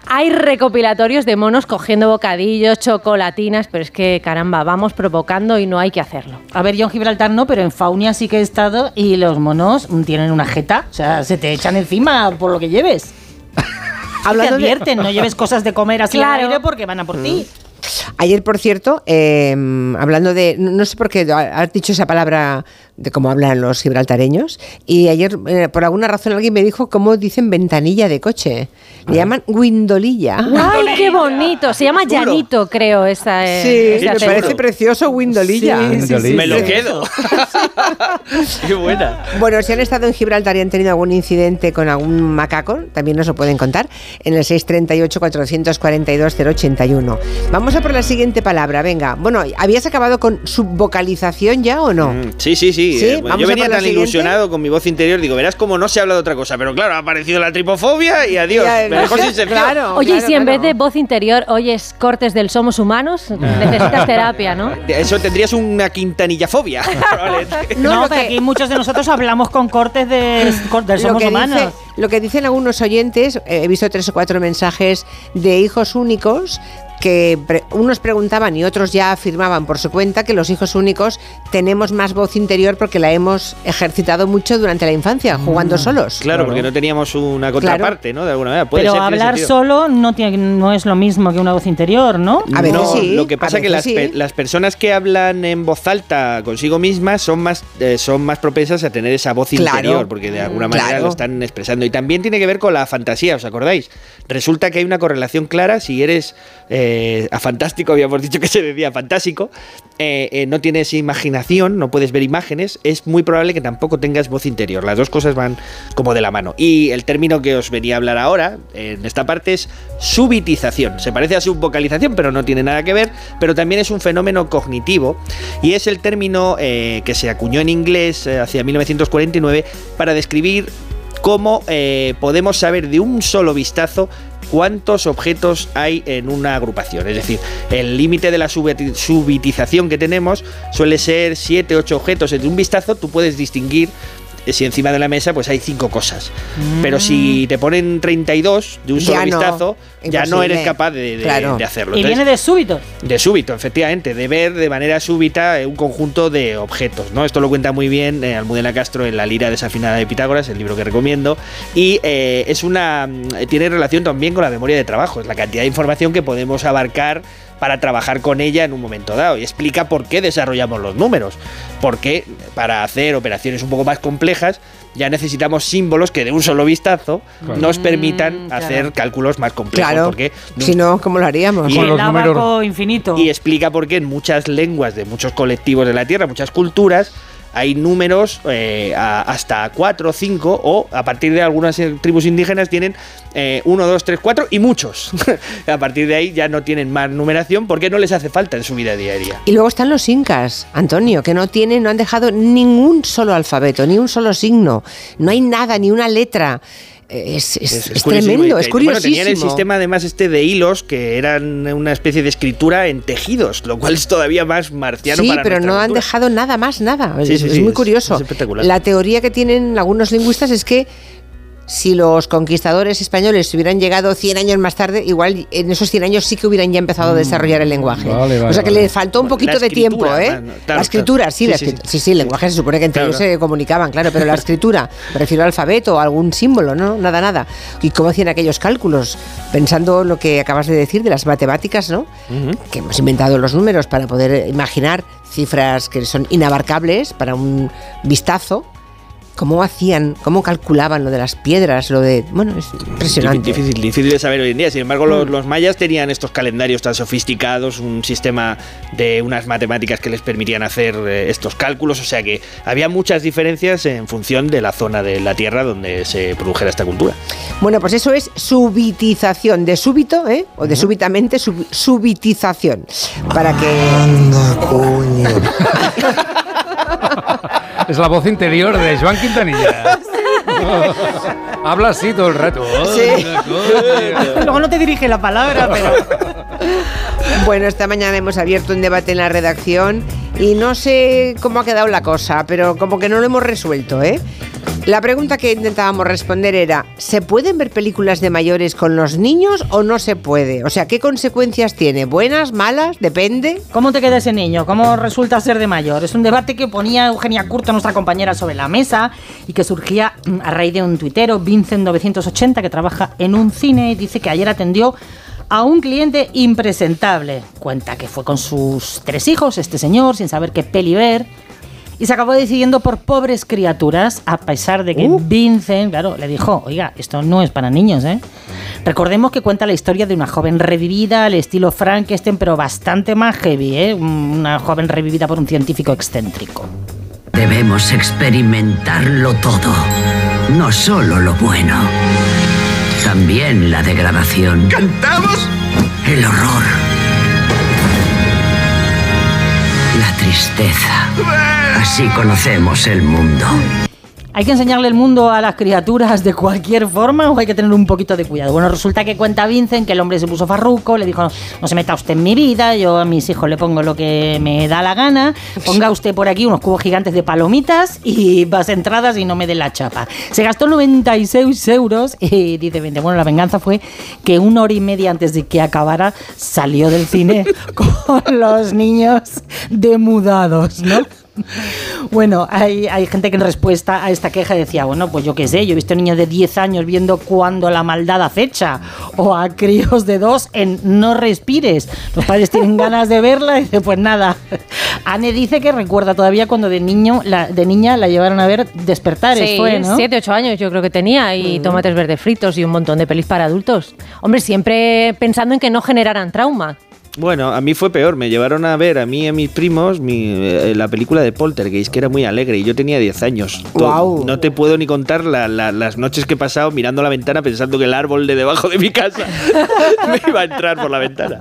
Hay recopilatorios de monos cogiendo bocadillos, chocolatinas, pero es que caramba, vamos provocando y no hay que hacerlo. A ver, yo en Gibraltar no, pero en Faunia sí que he estado y los monos tienen una jeta. O sea, se te echan encima por lo que lleves. Hablando te de- advierten, no lleves cosas de comer así Claro. al aire porque van a por ti. Ayer, por cierto, eh, hablando de. No sé por qué has dicho esa palabra de cómo hablan los gibraltareños. Y ayer, eh, por alguna razón, alguien me dijo cómo dicen ventanilla de coche. Le llaman windolilla. ¡Ay, qué bonito! Se llama Llanito, creo, esa, eh, Sí, me parece precioso windolilla. Sí, sí, sí, Me lo sí. quedo. Qué buena. Bueno, si han estado en Gibraltar y han tenido algún incidente con algún macaco, también nos lo pueden contar en el 638-442-081. Vamos a por la siguiente palabra, venga. Bueno, ¿habías acabado con subvocalización ya o no? Mm, Sí, sí, sí. ¿Sí? Eh, yo venía tan siguiente. ilusionado con mi voz interior, digo, verás cómo no se habla de otra cosa. Pero claro, ha aparecido la tripofobia y adiós. Ya, me dejó sin claro. Oye, y si en vez de voz interior oyes cortes del Somos Humanos, necesitas terapia, ¿no? Eso tendrías una quintanillafobia. probablemente. No, que aquí muchos de nosotros hablamos con cortes de, del Lo Somos que, Humanos. dice- lo que dicen algunos oyentes, eh, he visto tres o cuatro mensajes de hijos únicos que pre- unos preguntaban y otros ya afirmaban por su cuenta que los hijos únicos tenemos más voz interior porque la hemos ejercitado mucho durante la infancia, jugando solos. Claro, porque no teníamos una contraparte, ¿no? De alguna manera. Puede Pero ser, hablar solo no, tiene, no es lo mismo que una voz interior, ¿no? no, lo que pasa es que las, pe- las personas que hablan en voz alta consigo mismas son más, eh, son más propensas a tener esa voz Claro. interior, porque de alguna manera Claro. lo están expresando. Y también tiene que ver con la fantasía, ¿os acordáis? Resulta que hay una correlación clara si eres eh, a fantástico, habíamos dicho que se decía fantástico, eh, eh, no tienes imaginación, no puedes ver imágenes, es muy probable que tampoco tengas voz interior. Las dos cosas van como de la mano. Y el término que os venía a hablar ahora, en esta parte, es subitización. Se parece a subvocalización, pero no tiene nada que ver, pero también es un fenómeno cognitivo y es el término eh, que se acuñó en inglés eh, hacia 1949 para describir cómo eh, podemos saber de un solo vistazo cuántos objetos hay en una agrupación. Es decir, el límite de la subitización que tenemos suele ser 7, 8 objetos. En un vistazo tú puedes distinguir si encima de la mesa pues hay cinco cosas. Mm. Pero si te ponen 32 de un solo Ya no, vistazo, ya no eres capaz de, de- Claro. de hacerlo. Y Entonces, viene de súbito. de súbito, efectivamente, de ver de manera súbita eh, un conjunto de objetos, ¿no? Esto lo cuenta muy bien eh, Almudena Castro en La lira desafinada de Pitágoras, el libro que recomiendo, y eh, es una mm, tiene relación también con la memoria de trabajo, es la cantidad de información que podemos abarcar para trabajar con ella en un momento dado y explica por qué desarrollamos los números, porque para hacer operaciones un poco más complejas ya necesitamos símbolos que de un solo vistazo Claro. nos permitan hacer cálculos más complejos, Claro, porque si no, ¿cómo lo haríamos? Y el abaco infinito. y explica por qué en muchas lenguas de muchos colectivos de la Tierra, muchas culturas, hay números eh, hasta 4 o 5 o a partir de algunas tribus indígenas tienen 1, 2, 3, 4 y muchos. a partir de ahí ya no tienen más numeración porque no les hace falta en su vida diaria. Y luego están los incas, Antonio, que no tienen, no han dejado ningún solo alfabeto, ni un solo signo, no hay nada, ni una letra. Es, es- es curiosísimo. tremendo, es Bueno, tenían el curiosísimo. sistema además este de hilos que eran una especie de escritura en tejidos, lo cual es todavía más marciano Sí, para pero no han cultura. dejado nada más, nada. Sí, es, sí, es muy es- curioso. es espectacular. La teoría que tienen algunos lingüistas es que si los conquistadores españoles hubieran llegado 100 años más tarde, igual en esos 100 años sí que hubieran ya empezado a desarrollar el lenguaje. Mm. Vale, vale, o sea que vale. le faltó un poquito de tiempo, ¿eh? claro, la claro. escritura, sí, Sí, la sí, sí, sí, el lenguaje se supone que entre Claro, ellos se comunicaban, claro, pero la escritura, me refiero al alfabeto o algún símbolo, ¿no? Nada, nada. ¿Y cómo hacían aquellos cálculos? Pensando lo que acabas de decir de las matemáticas, ¿no? que hemos inventado los números para poder imaginar cifras que son inabarcables para un vistazo. ¿Cómo hacían, cómo calculaban lo de las piedras, lo de... Bueno, es impresionante. Difícil, difícil de saber hoy en día. Sin embargo, los, Mm. los mayas tenían estos calendarios tan sofisticados, un sistema de unas matemáticas que les permitían hacer eh, estos cálculos. O sea que había muchas diferencias en función de la zona de la Tierra donde se produjera esta cultura. Bueno, pues eso es subitización, de súbito, ¿eh? O de súbitamente, sub- subitización. Para que... Es la voz interior de Joan Quintanilla. Habla así todo el rato. Sí. Luego no te dirige la palabra, pero. Bueno, esta mañana hemos abierto un debate en la redacción y no sé cómo ha quedado la cosa, pero como que no lo hemos resuelto, ¿eh? La pregunta que intentábamos responder era, ¿se pueden ver películas de mayores con los niños o no se puede? O sea, ¿qué consecuencias tiene? ¿Buenas, malas? ¿Depende? ¿Cómo te queda ese niño? ¿Cómo resulta ser de mayor? Es un debate que ponía Eugenia Curto, nuestra compañera, sobre la mesa y que surgía mm, a raíz de un tuitero, Vincent980, que trabaja en un cine y dice que ayer atendió a un cliente impresentable. Cuenta que fue con sus tres hijos, este señor, sin saber qué peli ver. Y se acabó decidiendo por pobres criaturas, a pesar de que Vincent, claro, le dijo, oiga, esto no es para niños, ¿eh? Recordemos que cuenta la historia de una joven revivida al estilo Frankenstein, pero bastante más heavy, ¿eh? Una joven revivida por un científico excéntrico. Debemos experimentarlo todo, no solo lo bueno, también la degradación. ¿Cantamos? El horror. La tristeza. Así conocemos el mundo. ¿Hay que enseñarle el mundo a las criaturas de cualquier forma o hay que tener un poquito de cuidado? Bueno, resulta que cuenta Vincent que el hombre se puso farruco, le dijo, no se meta usted en mi vida, yo a mis hijos le pongo lo que me da la gana, ponga usted por aquí unos cubos gigantes de palomitas y vas entradas y no me dé la chapa. Se gastó 96 euros y dice bueno, la venganza fue que una hora y media antes de que acabara salió del cine con los niños demudados, ¿no? Bueno, hay, hay gente que en respuesta a esta queja decía, bueno, pues yo qué sé, yo he visto niños de 10 años viendo cuando la maldad acecha, o a críos de 2 en No respires. Los padres tienen ganas de verla y dice, pues nada. Anne dice que recuerda todavía cuando de niño, la, de niña la llevaron a ver Despertares, Sí, fue, ¿no? siete, ocho años yo creo que tenía y tomates verdes fritos y un montón de pelis para adultos. Hombre, siempre pensando en que no generaran trauma. Bueno, a mí fue peor. Me llevaron a ver a mí y a mis primos mi, eh, la película de Poltergeist, que era muy alegre, y yo tenía 10 años. Guau. No te puedo ni contar la- la- las noches que he pasado mirando la ventana pensando que el árbol de debajo de mi casa me iba a entrar por la ventana.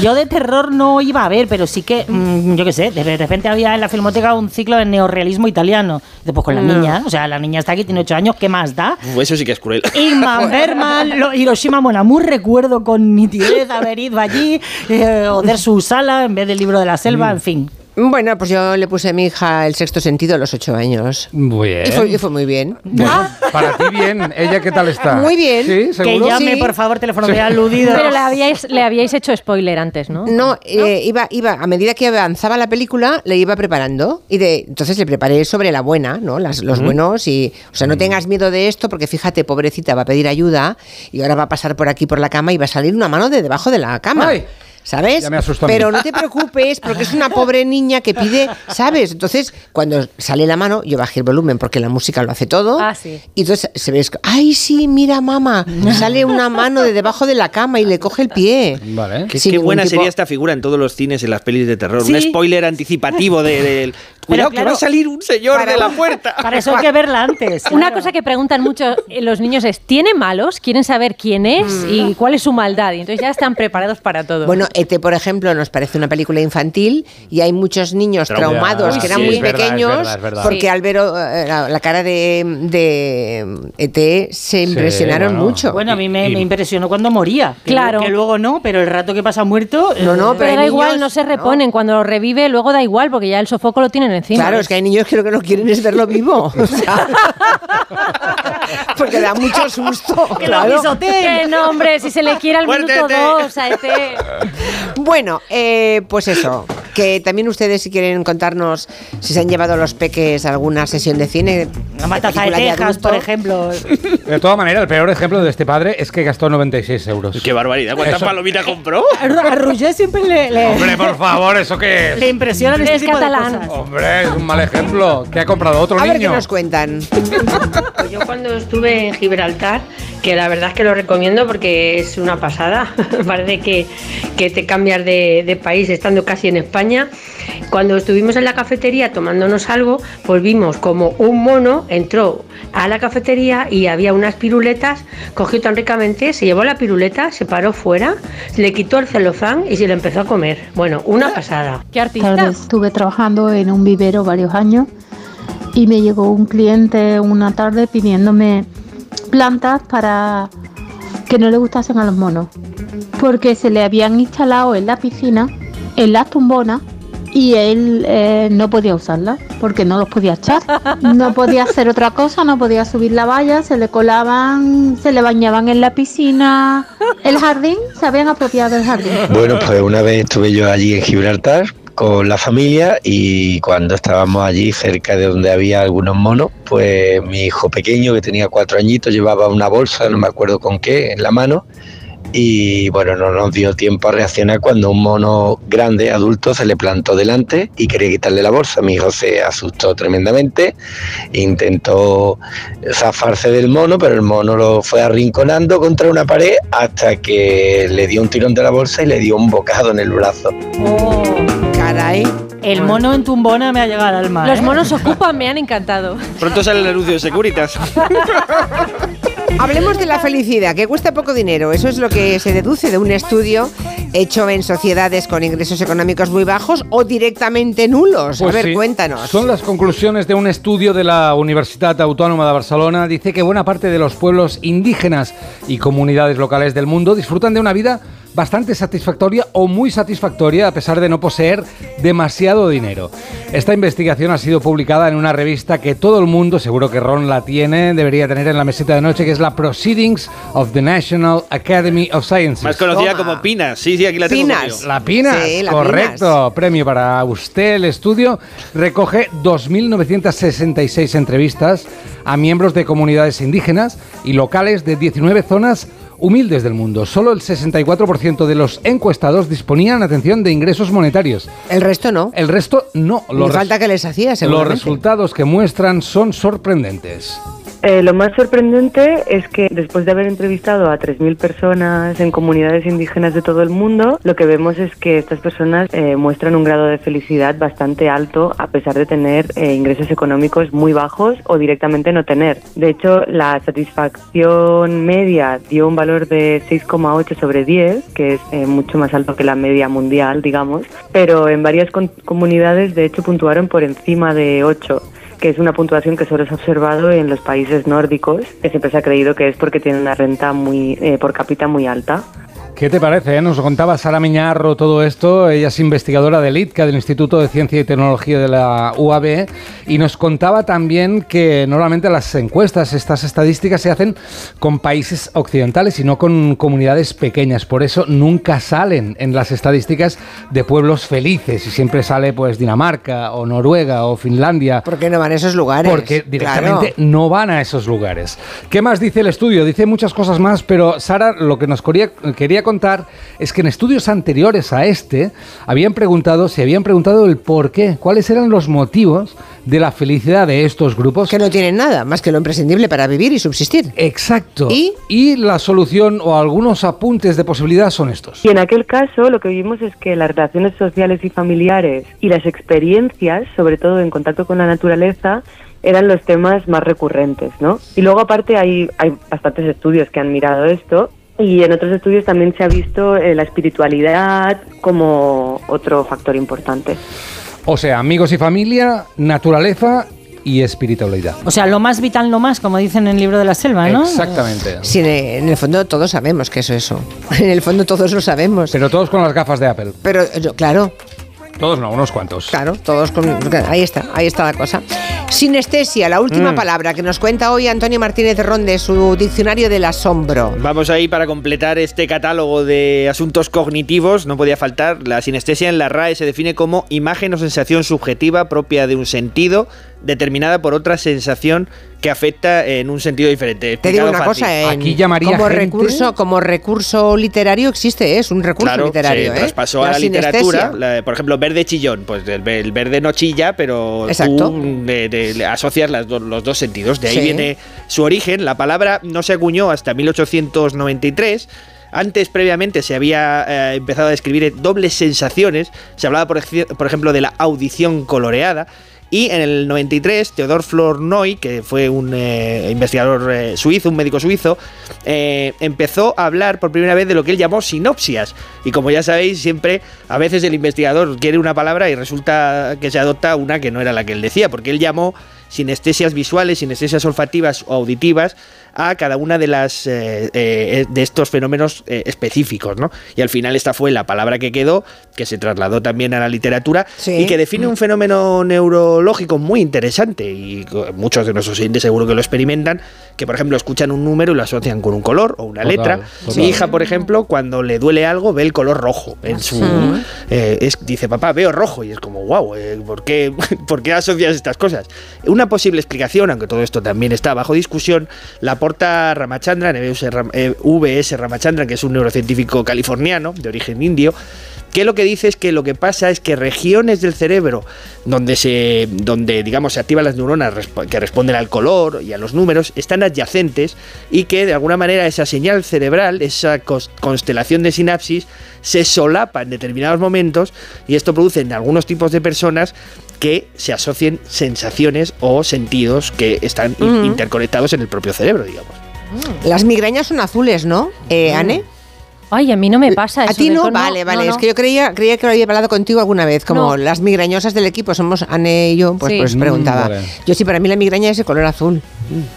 Yo de terror no iba a ver, pero sí que, mm, yo qué sé, de repente había en la filmoteca un ciclo de neorrealismo italiano. Después con la No. niña, o sea, la niña está aquí, tiene 8 años, ¿qué más da? Uf, eso sí que es cruel. Ingmar Bergman, lo- Hiroshima Mon Amour, recuerdo con nitidez haber ido allí, eh, o de su sala en vez del libro de la selva, en fin. Bueno, pues yo le puse a mi hija el sexto sentido a los ocho años. Muy bien. Y fue, y fue muy bien. Bueno, para ti bien. ¿Ella qué tal está? Muy bien. ¿Sí? Que llame, Sí. por favor, teléfono de aludido. Pero le habíais, le habíais hecho spoiler antes, ¿no? No, eh, iba, iba, a medida que avanzaba la película, le iba preparando. Y de, entonces le preparé sobre la buena, ¿no? Las, los Mm. buenos. Y, o sea, no tengas miedo de esto, porque fíjate, pobrecita, va a pedir ayuda y ahora va a pasar por aquí por la cama y va a salir una mano de debajo de la cama. Ay. ¿Sabes? Ya me asustó a mí. Pero no te preocupes, porque es una pobre niña que pide, ¿sabes? Entonces, cuando sale la mano, yo bajé el volumen porque la música lo hace todo. Ah, sí. Y entonces se ve, ay, sí, mira, mamá, sale una mano de debajo de la cama y le coge el pie. Vale. Qué, buena tipo- sería esta figura en todos los cines, en las pelis de terror. Sí. Un spoiler anticipativo de- del... Cuidado, que va a salir un señor de la puerta. Para eso hay que verla antes. Una cosa que preguntan mucho eh, los niños es, ¿tiene malos? Quieren saber quién es y cuál es su maldad. Y entonces ya están preparados para todo. Bueno, ET, por ejemplo, nos parece una película infantil y hay muchos niños Trauma. traumados Uy, que eran sí, muy es verdad, es pequeños verdad, es verdad. porque Sí. al ver eh, la, la cara de, de ET se impresionaron bueno. mucho. Bueno, a mí me, Y- me impresionó cuando moría. Claro. Que luego no, pero el rato que pasa muerto. No, no, eh, pero pero da igual, no se reponen. Cuando lo revive, luego da igual, porque ya el sofoco lo tienen encima. Claro, es que hay niños que lo que no quieren es verlo vivo. O sea, porque da mucho susto. Que lo claro. pisoteen. Que no, hombre, si se le quiere al minuto dos a ET. Bueno, eh, pues eso, que también ustedes si quieren contarnos si se han llevado los peques a alguna sesión de cine. Una matanza de película Texas, por ejemplo. De todas maneras, el peor ejemplo de este padre es que gastó 96 euros. Qué barbaridad. ¿Cuántas Eso- palomitas compró? A a Roger siempre le, le, Hombre, por favor, ¿eso qué le es? impresionan este Es tipo catalán. de cosas. Hombre, es un mal ejemplo. ¿Qué ha comprado otro A ver qué niño? nos cuentan. Pues yo cuando estuve en Gibraltar, que la verdad es que lo recomiendo porque es una pasada, parece que, que te cambias de, de país estando casi en España. Cuando estuvimos en la cafetería tomándonos algo, pues vimos como un mono entró a la cafetería y había unas piruletas, cogió tan ricamente, se llevó la piruleta, se paró fuera, le quitó el celofán y se le empezó a comer. Bueno, una pasada. ¿Qué artista? Estuve trabajando en un vivero varios años y me llegó un cliente una tarde pidiéndome plantas para que no le gustasen a los monos, porque se le habían instalado en la piscina, en las tumbonas, y él eh, no podía usarlas porque no los podía echar. No podía hacer otra cosa, no podía subir la valla, se le colaban, se le bañaban en la piscina, el jardín, se habían apropiado del jardín. Bueno, pues una vez estuve yo allí en Gibraltar con la familia y cuando estábamos allí cerca de donde había algunos monos, pues mi hijo pequeño que tenía cuatro añitos llevaba una bolsa, no me acuerdo con qué, en la mano y bueno, no nos dio tiempo a reaccionar cuando un mono grande, adulto, se le plantó delante y quería quitarle la bolsa. Mi hijo se asustó tremendamente, intentó zafarse del mono, pero el mono lo fue arrinconando contra una pared hasta que le dio un tirón de la bolsa y le dio un bocado en el brazo. Oh, Caray. el mono en tumbona me ha llegado al alma. Los ¿eh? monos ocupan, me han encantado. Pronto sale el anuncio de Securitas. Hablemos de la felicidad, que cuesta poco dinero. Eso es lo que se deduce de un estudio hecho en sociedades con ingresos económicos muy bajos o directamente nulos. Pues a ver, sí. cuéntanos. Son las conclusiones de un estudio de la Universidad Autónoma de Barcelona. Dice que buena parte de los pueblos indígenas y comunidades locales del mundo disfrutan de una vida bastante satisfactoria o muy satisfactoria a pesar de no poseer demasiado dinero. Esta investigación ha sido publicada en una revista que todo el mundo, seguro que Ron la tiene, debería tener en la mesita de noche, que es la Proceedings of the National Academy of Sciences. Más conocida Toma. como Pinas. Sí, sí, aquí la tengo. Pinas. La Pinas, Sí, la correcto. Premio para usted. El estudio recoge 2.966 entrevistas a miembros de comunidades indígenas y locales de 19 zonas humildes del mundo. Solo el 64% de los encuestados disponían, atención, de ingresos monetarios. El resto no. El resto no. Res- falta que les hacía, Los resultados que muestran son sorprendentes. Eh, lo más sorprendente es que después de haber entrevistado a 3.000 personas en comunidades indígenas de todo el mundo, lo que vemos es que estas personas eh, muestran un grado de felicidad bastante alto a pesar de tener eh, ingresos económicos muy bajos o directamente no tener. De hecho, la satisfacción media dio un valor de 6,8 sobre 10, que es eh, mucho más alto que la media mundial, digamos, pero en varias comunidades de hecho puntuaron por encima de 8 que es una puntuación que solo se ha observado en los países nórdicos, que siempre se ha creído que es porque tienen una renta muy eh, por cápita muy alta. ¿Qué te parece? eh? Nos contaba Sara Miñarro todo esto. Ella es investigadora del ITCA, del Instituto de Ciencia y Tecnología de la UAB, y nos contaba también que normalmente las encuestas, estas estadísticas, se hacen con países occidentales y no con comunidades pequeñas. Por eso nunca salen en las estadísticas de pueblos felices y siempre sale pues Dinamarca o Noruega o Finlandia. ¿Por qué no van a esos lugares? Porque directamente Claro. no van a esos lugares. ¿Qué más dice el estudio? Dice muchas cosas más, pero Sara lo que nos quería, quería contar es que en estudios anteriores a este habían preguntado, se habían preguntado el por qué, cuáles eran los motivos de la felicidad de estos grupos. Que no tienen nada, más que lo imprescindible para vivir y subsistir. Exacto. ¿Y? Y la solución o algunos apuntes de posibilidad son estos. Y en aquel caso lo que vimos es que las relaciones sociales y familiares y las experiencias, sobre todo en contacto con la naturaleza, eran los temas más recurrentes, ¿no? Y luego aparte hay, hay bastantes estudios que han mirado esto y en otros estudios también se ha visto eh, la espiritualidad como otro factor importante. O sea, amigos y familia, naturaleza y espiritualidad. O sea, lo más vital, lo más, como dicen en el libro de la selva, ¿no? Exactamente. Sí, en el, en el fondo todos sabemos que eso es eso. En el fondo todos lo sabemos. Pero todos con las gafas de Apple. Pero yo- claro, Todos no, unos cuantos. claro, todos con... Ahí está, ahí está la cosa. Sinestesia, la última Mm. palabra que nos cuenta hoy Antonio Martínez Ron de su diccionario del asombro. Vamos ahí para completar este catálogo de asuntos cognitivos. No podía faltar. La sinestesia en la RAE se define como imagen o sensación subjetiva propia de un sentido determinada por otra sensación que afecta en un sentido diferente. Te digo una fácil. cosa, en- como recurso, como recurso literario existe, ¿eh? es un recurso Claro, literario. se ¿eh? traspasó a la literatura. la- por ejemplo, verde chillón. Pues el, ve- el verde no chilla, pero Exacto. tú de- de- le asocias las do- los dos sentidos. De ahí Sí. viene su origen. La palabra no se acuñó hasta 1893. Antes, previamente, se había eh, empezado a describir dobles sensaciones. Se hablaba, por ejemplo, de la audición coloreada. Y en el 93, Theodor Flournoy, que fue un eh, investigador eh, suizo, un médico suizo, eh, empezó a hablar por primera vez de lo que él llamó sinopsias. Y como ya sabéis, siempre a veces el investigador quiere una palabra y resulta que se adopta una que no era la que él decía, porque él llamó sinestesias visuales, sinestesias olfativas o auditivas a cada una de las eh, eh, de estos fenómenos eh, específicos, ¿no? Y al final esta fue la palabra que quedó, que se trasladó también a la literatura Sí. y que define un fenómeno neurológico muy interesante y muchos de nuestros oyentes seguro que lo experimentan, que por ejemplo escuchan un número y lo asocian con un color o una Total, letra. total. Mi hija, por ejemplo, cuando le duele algo ve el color rojo en su eh, es- dice, papá, veo rojo. Y es como, wow, ¿por, qué, ¿por qué asocias estas cosas? Una posible explicación, aunque todo esto también está bajo discusión, la aporta Ramachandran, VS, Ram- eh, VS Ramachandran, que es un neurocientífico californiano de origen indio, que lo que dice es que lo que pasa es que regiones del cerebro donde se donde digamos se activan las neuronas que responden al color y a los números están adyacentes y que de alguna manera esa señal cerebral, esa constelación de sinapsis se solapa en determinados momentos y esto produce en algunos tipos de personas que se asocien sensaciones o sentidos que están Ujú. interconectados en el propio cerebro, digamos. Las migrañas son azules, ¿no, eh, Anne? Ay, a mí no me pasa A ti no, con- vale, vale. no, Es que yo creía, creía que lo había hablado contigo alguna vez. Como No. las migrañosas del equipo somos Anne y yo, pues, Sí. pues Mm, preguntaba. vale. Yo sí, para mí la migraña es de color azul.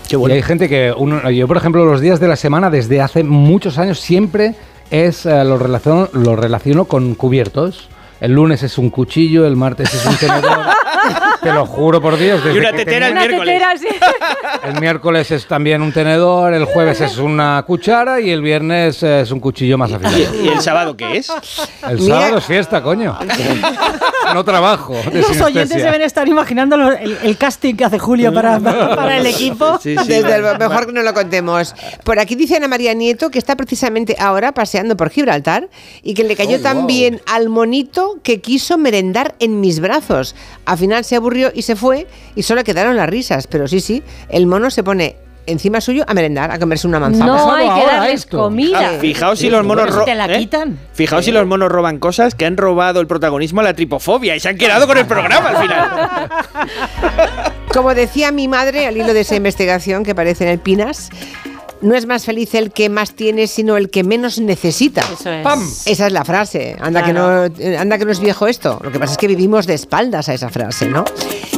Qué Y hay gente que, uno- yo por ejemplo, los días de la semana desde hace muchos años siempre es eh, lo, relaciono, lo relaciono con cubiertos. El lunes es un cuchillo, el martes es un tenedor. Te lo juro por Dios. desde Y una tetera el miércoles. tetera, sí. El miércoles es también un tenedor, el jueves es una cuchara y el viernes es un cuchillo más afilado. ¿Y el sábado qué es? El Mira- sábado es fiesta, coño. No trabajo. de Los oyentes sinestesia. deben estar imaginando el, el casting que hace Julio para, para el equipo. Sí, sí. Desde el mejor que no lo contemos. Por aquí dice Ana María Nieto que está precisamente ahora paseando por Gibraltar y que le cayó Oh, tan wow. bien al monito que quiso merendar en mis brazos. Al final se aburrió y se fue y solo quedaron las risas. Pero sí, sí, el mono se pone encima suyo a merendar, a comerse una manzana. No hay que darles esto. comida. Ah, fijaos si los monos te la ¿eh? quitan. Fijaos si los monos roban cosas que han robado el protagonismo a la tripofobia y se han quedado con el programa al final. Como decía mi madre al hilo de esa investigación que aparece en el Pinas, no es más feliz el que más tiene, sino el que menos necesita. Eso es. ¡Pam! Esa es la frase. Anda, Claro. que no, eh, anda que no es viejo esto. Lo que pasa es que vivimos de espaldas a esa frase, ¿no?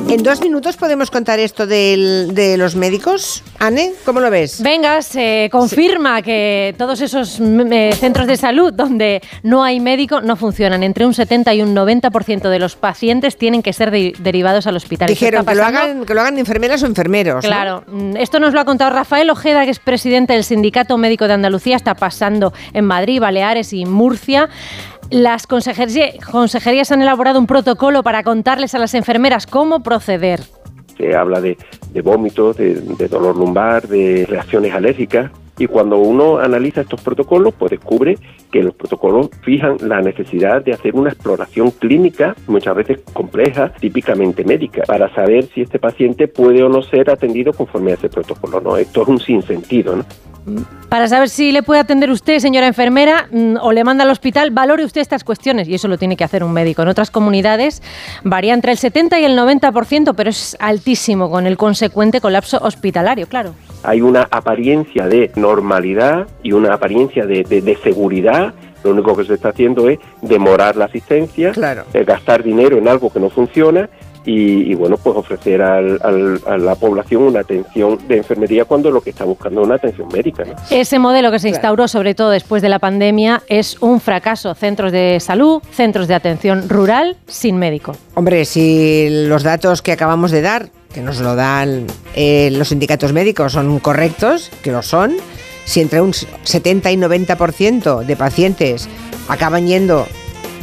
En dos minutos podemos contar esto del- de los médicos. Anne, ¿cómo lo ves? Venga, se confirma que todos esos mm, eh, centros de salud donde no hay médico no funcionan. Entre un 70 y un 90% de los pacientes tienen que ser de- derivados al hospital. Dijeron que lo, hagan, que lo hagan enfermeras o enfermeros. Claro, mm, esto nos lo ha contado Rafael Ojeda, que es presidente del Sindicato Médico de Andalucía, está pasando en Madrid, Baleares y Murcia. Las consejería- consejerías han elaborado un protocolo para contarles a las enfermeras cómo proceder. se habla de, vómitos, de dolor lumbar, de reacciones alérgicas. Y cuando uno analiza estos protocolos, pues descubre que los protocolos fijan la necesidad de hacer una exploración clínica, muchas veces compleja, típicamente médica, para saber si este paciente puede o no ser atendido conforme a ese protocolo. ¿no? Esto es un sinsentido. ¿no? Para saber si le puede atender usted, señora enfermera, mm, o le manda al hospital, valore usted estas cuestiones. Y eso lo tiene que hacer un médico. En otras comunidades varía entre el 70 y el 90%, pero es altísimo con el consecuente colapso hospitalario, claro. hay una apariencia de normalidad y una apariencia de, de- de seguridad. Lo único que se está haciendo es demorar la asistencia, eh, gastar dinero en algo que no funciona y, y, bueno, pues ofrecer al- al- a la población una atención de enfermería cuando lo que está buscando es una atención médica. ¿no? Ese modelo que se instauró, sobre todo después de la pandemia, es un fracaso. Centros de salud, centros de atención rural, sin médico. Hombre, si los datos que acabamos de dar, que nos lo dan eh, los sindicatos médicos, son correctos, que lo son, si entre un 70 y 90% de pacientes acaban yendo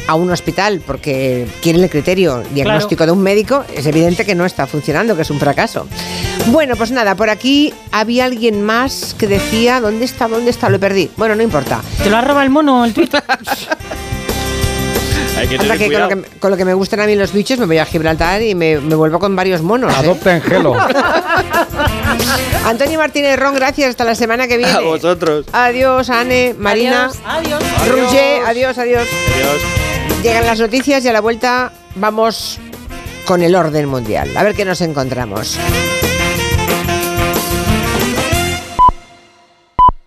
a un hospital porque quieren el criterio diagnóstico de un médico, es evidente que no está funcionando, que es un fracaso. Bueno, pues nada, por aquí había alguien más que decía, ¿dónde está? ¿Dónde está? Lo perdí. Bueno, no importa. ¿Te lo ha robado el mono el Twitter? Hay que tener que con, lo que con lo que me gustan a mí los bichos me voy a Gibraltar y me, me vuelvo con varios monos. ¿eh? Adopten gelo. Antonio Martínez Ron, gracias. Hasta la semana que viene. A vosotros. Adiós, Anne, Marina. Adiós. Roger, adiós, adiós. Adiós. Llegan las noticias y a la vuelta vamos con el orden mundial. A ver qué nos encontramos.